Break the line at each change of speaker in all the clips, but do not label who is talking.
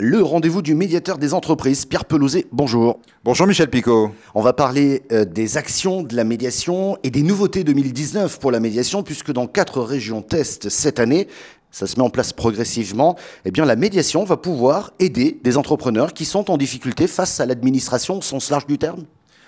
Le rendez-vous du médiateur des entreprises, Pierre Pelouzet, bonjour.
Bonjour Michel Picot.
On va parler euh, des actions de la médiation et des nouveautés 2019 pour la médiation, puisque dans quatre régions test cette année, ça se met en place progressivement, eh bien la médiation va pouvoir aider des entrepreneurs qui sont en difficulté face à l'administration au sens large du terme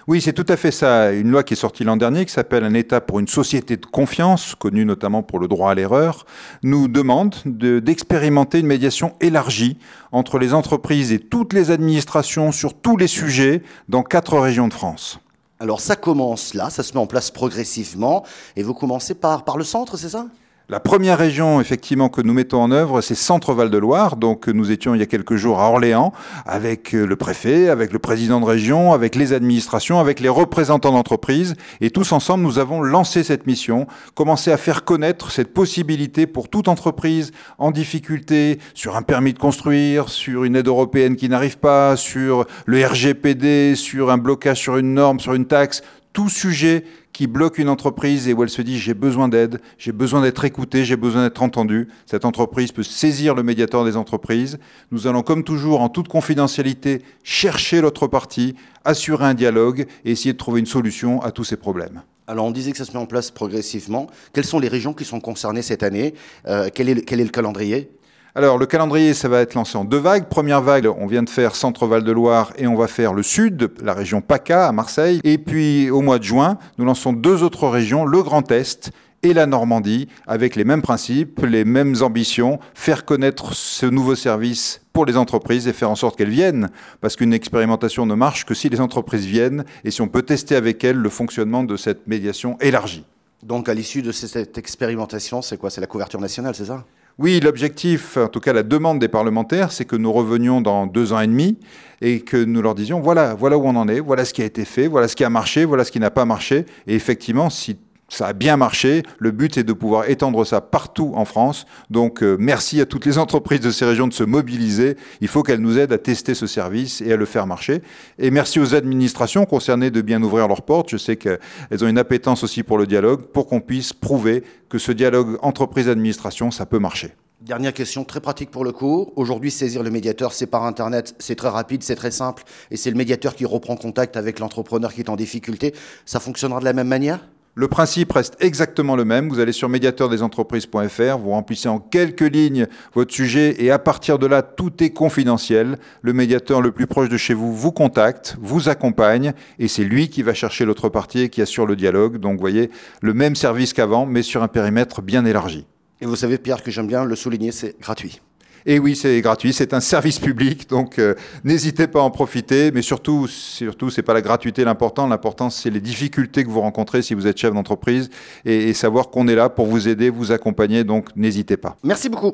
oui, c'est tout à fait ça. Une loi qui est sortie l'an dernier, qui s'appelle Un État pour une société de confiance, connue notamment pour le droit à l'erreur, nous demande d'expérimenter une médiation élargie entre les entreprises et toutes les administrations sur tous les sujets dans quatre régions de France.
Alors ça commence là, ça se met en place progressivement, et vous commencez par, le centre, c'est ça?
La première région, effectivement, que nous mettons en œuvre, c'est Centre-Val de Loire. Donc, nous étions il y a quelques jours à Orléans avec euh, le préfet, avec le président de région, avec les administrations, avec les représentants d'entreprises. Et tous ensemble, nous avons lancé cette mission, commencé à faire connaître cette possibilité pour toute entreprise en difficulté sur un permis de construire, sur une aide européenne qui n'arrive pas, sur le RGPD, sur un blocage sur une norme, sur une taxe, tout sujet qui bloque une entreprise et où elle se dit j'ai besoin d'aide, j'ai besoin d'être écouté, j'ai besoin d'être entendu. Cette entreprise peut saisir le médiateur des entreprises. Nous allons, comme toujours, en toute confidentialité, chercher l'autre partie, assurer un dialogue et essayer de trouver une solution à tous ces problèmes.
Alors on disait que ça se met en place progressivement. Quelles sont les régions qui sont concernées cette année? Euh, quel, est quel est le calendrier?
Alors, le calendrier, ça va être lancé en deux vagues. Première vague, on vient de faire Centre-Val de Loire et on va faire le sud, la région PACA à Marseille. Et puis, au mois de juin, nous lançons deux autres régions, le Grand Est et la Normandie, avec les mêmes principes, les mêmes ambitions, faire connaître ce nouveau service pour les entreprises et faire en sorte qu'elles viennent, parce qu'une expérimentation ne marche que si les entreprises viennent et si on peut tester avec elles le fonctionnement de cette médiation élargie.
Donc à l'issue de cette expérimentation, c'est quoi? C'est la couverture nationale, c'est ça?
Oui, l'objectif, en tout cas la demande des parlementaires, c'est que nous revenions dans deux ans et demi et que nous leur disions voilà, voilà où on en est, voilà ce qui a été fait, voilà ce qui a marché, voilà ce qui n'a pas marché. Et effectivement, si ça a bien marché. Le but est de pouvoir étendre ça partout en France. Donc euh, merci à toutes les entreprises de ces régions de se mobiliser. Il faut qu'elles nous aident à tester ce service et à le faire marcher. Et merci aux administrations concernées de bien ouvrir leurs portes. Je sais qu'elles ont une appétence aussi pour le dialogue, pour qu'on puisse prouver que ce dialogue entreprise-administration, ça peut marcher.
Dernière question, très pratique pour le coup. Aujourd'hui, saisir le médiateur, c'est par Internet, c'est très rapide, c'est très simple, et c'est le médiateur qui reprend contact avec l'entrepreneur qui est en difficulté. Ça fonctionnera de la même manière?
Le principe reste exactement le même. Vous allez sur médiateurdesentreprises.fr, vous remplissez en quelques lignes votre sujet et à partir de là, tout est confidentiel. Le médiateur le plus proche de chez vous vous contacte, vous accompagne et c'est lui qui va chercher l'autre partie et qui assure le dialogue. Donc, vous voyez, le même service qu'avant, mais sur un périmètre bien élargi.
Et vous savez, Pierre, que j'aime bien le souligner, c'est gratuit.
Et oui, c'est gratuit, c'est un service public, donc euh, n'hésitez pas à en profiter. Mais surtout, surtout, c'est pas la gratuité l'important. L'important, c'est les difficultés que vous rencontrez si vous êtes chef d'entreprise et, et savoir qu'on est là pour vous aider, vous accompagner. Donc, n'hésitez pas.
Merci beaucoup.